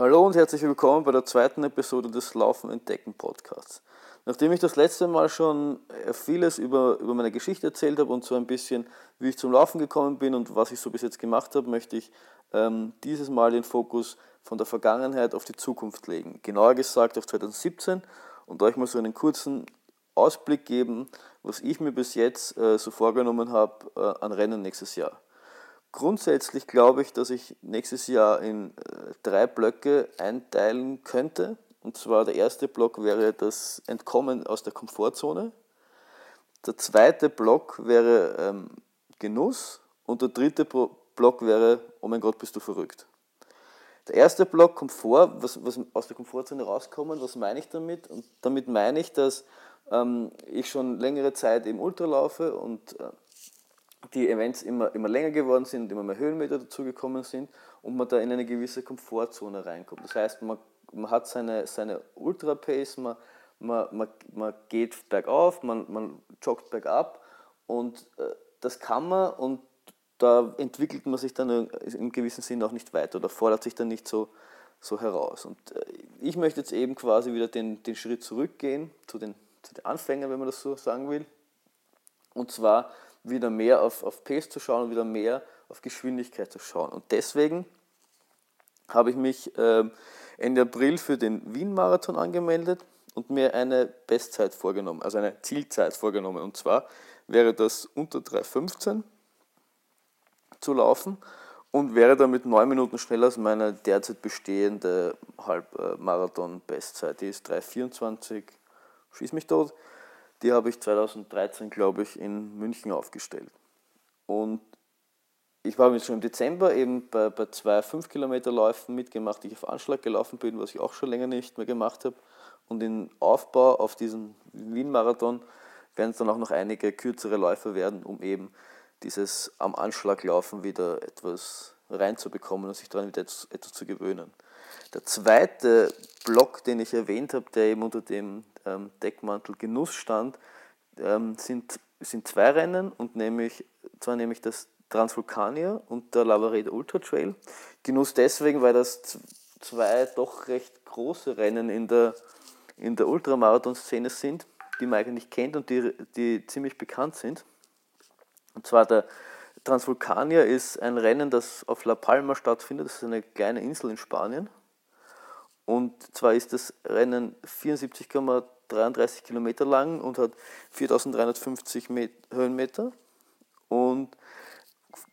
Hallo und herzlich willkommen bei der zweiten Episode des Laufen entdecken Podcasts. Nachdem ich das letzte Mal schon äh, vieles über, über meine Geschichte erzählt habe und so ein bisschen, wie ich zum Laufen gekommen bin und was ich so bis jetzt gemacht habe, möchte ich ähm, dieses Mal den Fokus von der Vergangenheit auf die Zukunft legen. Genauer gesagt auf 2017 und euch mal so einen kurzen Ausblick geben, was ich mir bis jetzt äh, so vorgenommen habe äh, an Rennen nächstes Jahr. Grundsätzlich glaube ich, dass ich nächstes Jahr in äh, drei Blöcke einteilen könnte. Und zwar der erste Block wäre das Entkommen aus der Komfortzone. Der zweite Block wäre ähm, Genuss. Und der dritte Block wäre, oh mein Gott, bist du verrückt. Der erste Block Komfort, was, was aus der Komfortzone rauskommen, was meine ich damit? Und damit meine ich, dass ähm, ich schon längere Zeit im Ultra laufe und äh, die Events immer, immer länger geworden sind, immer mehr Höhenmeter dazugekommen sind und man da in eine gewisse Komfortzone reinkommt. Das heißt, man, man hat seine, seine Ultra-Pace, man, man, man, man geht bergauf, man, man joggt bergab und äh, das kann man und da entwickelt man sich dann im gewissen Sinn auch nicht weiter oder fordert sich dann nicht so, so heraus. Und äh, ich möchte jetzt eben quasi wieder den, den Schritt zurückgehen zu den, zu den Anfängern, wenn man das so sagen will. Und zwar wieder mehr auf, auf Pace zu schauen und wieder mehr auf Geschwindigkeit zu schauen. Und deswegen habe ich mich äh, Ende April für den Wien-Marathon angemeldet und mir eine Bestzeit vorgenommen, also eine Zielzeit vorgenommen. Und zwar wäre das unter 3,15 zu laufen und wäre damit neun Minuten schneller als meine derzeit bestehende Halbmarathon-Bestzeit. Die ist 3,24, schieß mich tot. Die habe ich 2013, glaube ich, in München aufgestellt. Und ich habe jetzt schon im Dezember eben bei, bei zwei 5 Kilometer Läufen mitgemacht, die ich auf Anschlag gelaufen bin, was ich auch schon länger nicht mehr gemacht habe. Und in Aufbau auf diesen Wien-Marathon werden es dann auch noch einige kürzere Läufe werden, um eben dieses am Anschlag laufen wieder etwas reinzubekommen und sich daran wieder etwas, zu gewöhnen. Der zweite Block, den ich erwähnt habe, der eben unter dem ähm, Deckmantel Genuss stand, ähm, sind, sind zwei Rennen und nämlich, zwar nämlich das Transvulkanier und der Lavareda Ultra Trail. Genuss deswegen, weil das zwei doch recht große Rennen in der, in der Ultramarathon-Szene sind, die man eigentlich kennt und die, die ziemlich bekannt sind. Und zwar der Transvulkanier ist ein Rennen, das auf La Palma stattfindet. Das ist eine kleine Insel in Spanien. Und zwar ist das Rennen 74,33 Kilometer lang und hat 4350 Höhenmeter. Und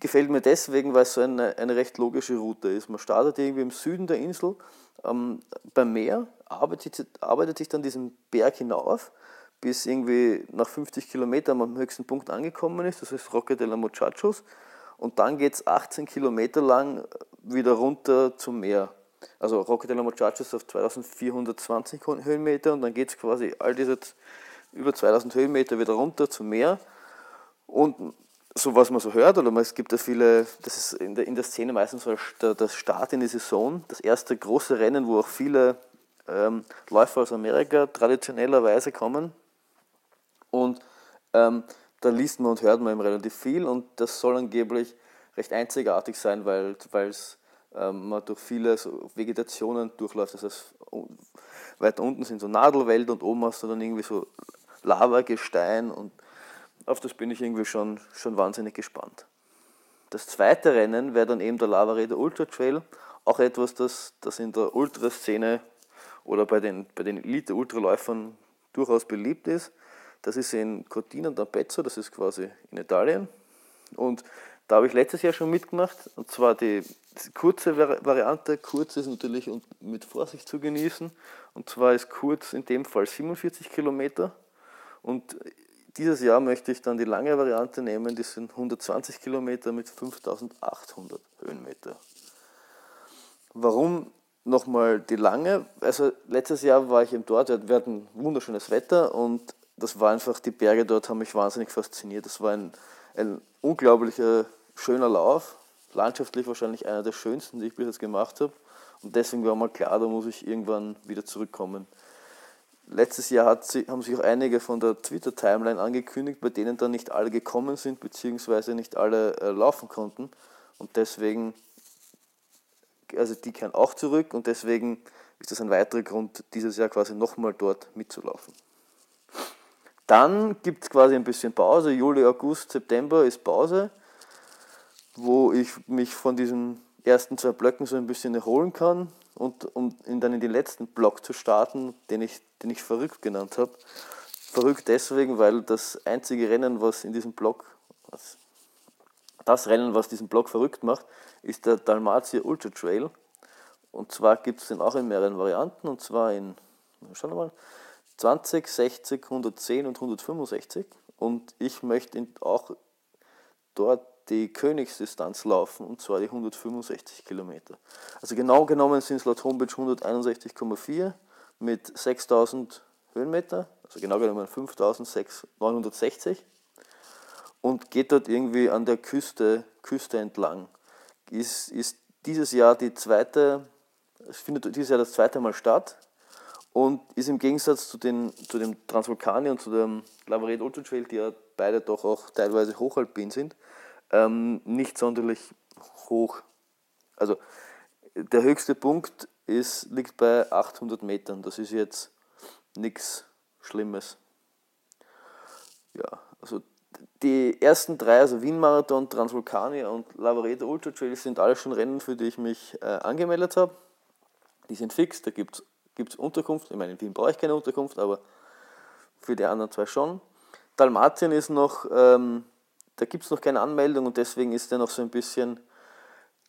gefällt mir deswegen, weil es so eine, eine recht logische Route ist. Man startet irgendwie im Süden der Insel ähm, beim Meer, arbeitet, arbeitet sich dann diesen Berg hinauf, bis irgendwie nach 50 Kilometern am höchsten Punkt angekommen ist, das ist Roque de la Muchachos. Und dann geht es 18 Kilometer lang wieder runter zum Meer. Also Roque de la Muchachos auf 2420 Höhenmeter und dann geht es quasi all diese über 2000 Höhenmeter wieder runter zum Meer. Und so was man so hört, oder es gibt ja viele, das ist in der, in der Szene meistens so der, Start in die Saison, das erste große Rennen, wo auch viele ähm, Läufer aus Amerika traditionellerweise kommen. Und ähm, da liest man und hört man eben relativ viel und das soll angeblich recht einzigartig sein, weil es ähm, man durch viele so Vegetationen durchläuft. Das heißt, weiter unten sind so Nadelwälder und oben hast du dann irgendwie so Lavagestein und auf das bin ich irgendwie schon, schon wahnsinnig gespannt. Das zweite Rennen wäre dann eben der Lavaräder Ultra Trail, auch etwas, das, das in der Ultraszene oder bei den, bei den Elite-Ultraläufern durchaus beliebt ist. Das ist in Cortina d'Ampezzo, das ist quasi in Italien. Und da habe ich letztes Jahr schon mitgemacht, und zwar die kurze Variante. Kurz ist natürlich mit Vorsicht zu genießen, und zwar ist kurz in dem Fall 47 Kilometer. Und dieses Jahr möchte ich dann die lange Variante nehmen, die sind 120 Kilometer mit 5800 Höhenmeter. Warum nochmal die lange? Also letztes Jahr war ich eben dort, wir hatten wunderschönes Wetter und das war einfach, die Berge dort haben mich wahnsinnig fasziniert. Das war ein, ein unglaublicher schöner Lauf, landschaftlich wahrscheinlich einer der schönsten, die ich bis jetzt gemacht habe. Und deswegen war mal klar, da muss ich irgendwann wieder zurückkommen. Letztes Jahr sie, haben sich auch einige von der Twitter-Timeline angekündigt, bei denen dann nicht alle gekommen sind, beziehungsweise nicht alle äh, laufen konnten. Und deswegen also die kehren auch zurück und deswegen ist das ein weiterer Grund, dieses Jahr quasi nochmal dort mitzulaufen. Dann gibt es quasi ein bisschen Pause. Juli, August, September ist Pause, wo ich mich von diesen ersten zwei Blöcken so ein bisschen erholen kann und um dann in den letzten Block zu starten, den ich, den ich verrückt genannt habe. Verrückt deswegen, weil das einzige Rennen, was in diesem Block, das Rennen, was diesen Block verrückt macht, ist der Dalmatia Ultra Trail. Und zwar gibt es den auch in mehreren Varianten, und zwar in, schauen wir mal, 20, 60, 110 und 165. Und ich möchte auch dort die Königsdistanz laufen, und zwar die 165 Kilometer. Also genau genommen sind es laut Homepage 161,4 mit 6000 Höhenmeter, also genau genommen 5960 und geht dort irgendwie an der Küste, Küste entlang. Ist, ist dieses Jahr die zweite, es findet dieses Jahr das zweite Mal statt und ist im Gegensatz zu, den, zu dem Transvulkani und zu dem Lavaret Ultra Trail, die ja beide doch auch teilweise hochalpin sind, ähm, nicht sonderlich hoch. Also der höchste Punkt ist, liegt bei 800 Metern. Das ist jetzt nichts Schlimmes. Ja, also die ersten drei, also Wien-Marathon, Transvulkania und Lavareda Ultra Trail, sind alle schon Rennen, für die ich mich äh, angemeldet habe. Die sind fix, da gibt es Unterkunft. Ich meine, in Wien brauche ich keine Unterkunft, aber für die anderen zwei schon. Dalmatien ist noch ähm, da gibt es noch keine Anmeldung und deswegen ist er noch so ein bisschen,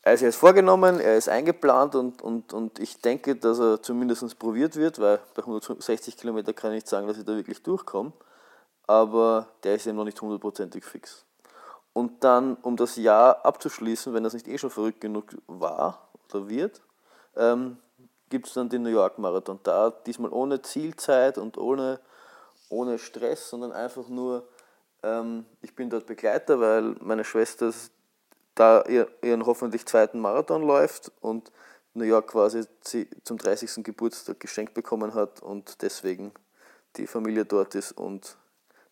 er ist vorgenommen, er ist eingeplant und, und, und ich denke, dass er zumindest probiert wird, weil bei 160 Kilometer kann ich nicht sagen, dass ich da wirklich durchkomme, aber der ist eben noch nicht hundertprozentig fix. Und dann, um das Jahr abzuschließen, wenn das nicht eh schon verrückt genug war oder wird, ähm, gibt es dann den New York Marathon. Da diesmal ohne Zielzeit und ohne, ohne Stress, sondern einfach nur ähm, ich bin dort Begleiter, weil meine Schwester da ihren hoffentlich zweiten Marathon läuft und New York quasi zum 30. Geburtstag geschenkt bekommen hat und deswegen die Familie dort ist und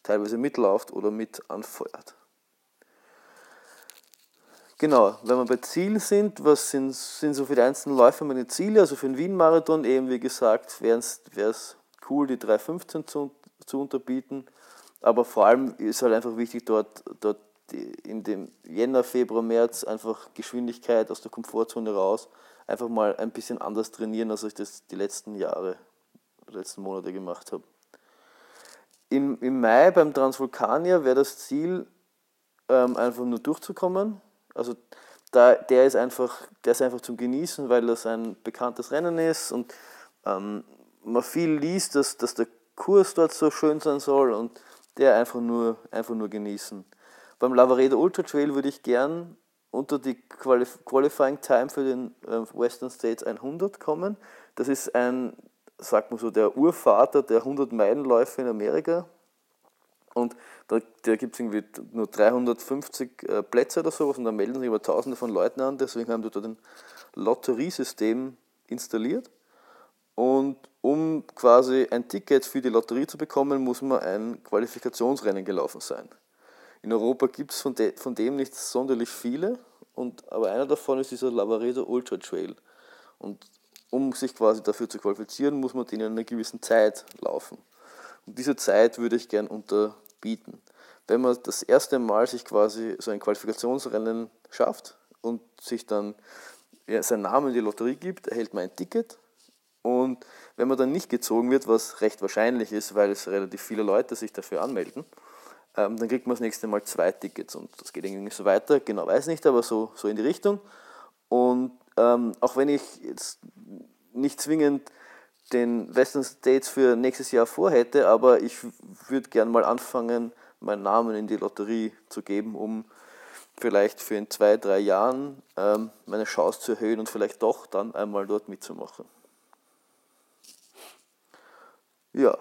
teilweise mitlauft oder mit anfeuert. Genau, wenn wir bei Zielen sind, was sind, sind so für die einzelnen Läufer meine Ziele? Also für den Wien-Marathon eben, wie gesagt, wäre es cool, die 3.15 zu, zu unterbieten. Aber vor allem ist halt einfach wichtig, dort, dort in dem Jänner, Februar, März einfach Geschwindigkeit aus der Komfortzone raus, einfach mal ein bisschen anders trainieren, als ich das die letzten Jahre, die letzten Monate gemacht habe. Im, Im Mai beim Transvulkanier wäre das Ziel, ähm, einfach nur durchzukommen. Also da, der, ist einfach, der ist einfach zum Genießen, weil das ein bekanntes Rennen ist und ähm, man viel liest, dass, dass der Kurs dort so schön sein soll und der einfach nur, einfach nur genießen. Beim Lavaredo Ultra Trail würde ich gern unter die Qualif Qualifying Time für den äh, Western States 100 kommen. Das ist ein, sagt man so, der Urvater der 100-Meilen-Läufe in Amerika. Und da, da gibt es irgendwie nur 350 äh, Plätze oder sowas und da melden sich über Tausende von Leuten an. Deswegen haben die dort ein Lotteriesystem installiert. Und um quasi ein Ticket für die Lotterie zu bekommen, muss man ein Qualifikationsrennen gelaufen sein. In Europa gibt es von, de, von dem nicht sonderlich viele, und, aber einer davon ist dieser Lavaredo Ultra Trail. Und um sich quasi dafür zu qualifizieren, muss man den in einer gewissen Zeit laufen. Und diese Zeit würde ich gern unterbieten. Wenn man das erste Mal sich quasi so ein Qualifikationsrennen schafft und sich dann ja, seinen Namen in die Lotterie gibt, erhält man ein Ticket und wenn man dann nicht gezogen wird, was recht wahrscheinlich ist, weil es relativ viele Leute sich dafür anmelden, ähm, dann kriegt man das nächste Mal zwei Tickets und das geht irgendwie so weiter. Genau weiß nicht, aber so, so in die Richtung. Und ähm, auch wenn ich jetzt nicht zwingend den Western States für nächstes Jahr vorhätte, aber ich würde gern mal anfangen, meinen Namen in die Lotterie zu geben, um vielleicht für in zwei, drei Jahren ähm, meine Chance zu erhöhen und vielleicht doch dann einmal dort mitzumachen. Ja,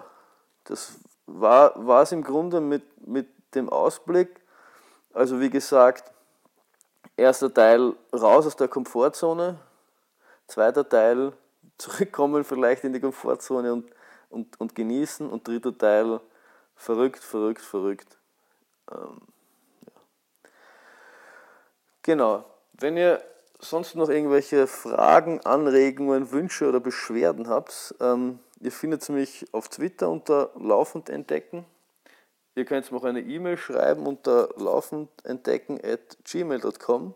das war es im Grunde mit, mit dem Ausblick. Also wie gesagt, erster Teil raus aus der Komfortzone, zweiter Teil zurückkommen vielleicht in die Komfortzone und, und, und genießen und dritter Teil verrückt, verrückt, verrückt. Ähm, ja. Genau, wenn ihr sonst noch irgendwelche Fragen, Anregungen, Wünsche oder Beschwerden habt, ähm, ihr findet mich auf Twitter unter laufend entdecken. Ihr könnt mir auch eine E-Mail schreiben unter laufendentdecken at gmail.com.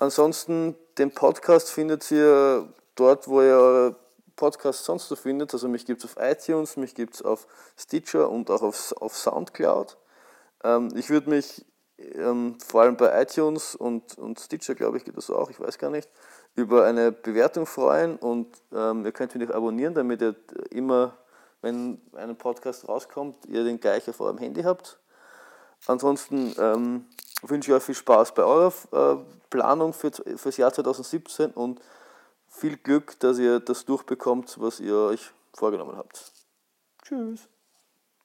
Ansonsten den Podcast findet ihr dort, wo ihr Podcasts sonst so findet. Also mich gibt es auf iTunes, mich gibt es auf Stitcher und auch auf, auf Soundcloud. Ähm, ich würde mich ähm, vor allem bei iTunes und, und Stitcher, glaube ich, geht das auch, ich weiß gar nicht, über eine Bewertung freuen und ähm, ihr könnt mich auch abonnieren, damit ihr immer, wenn ein Podcast rauskommt, ihr den gleich auf eurem Handy habt. Ansonsten ähm, wünsche ich euch viel Spaß bei eurer äh, Planung für, das Jahr 2017 und viel Glück, dass ihr das durchbekommt, was ihr euch vorgenommen habt. Tschüss.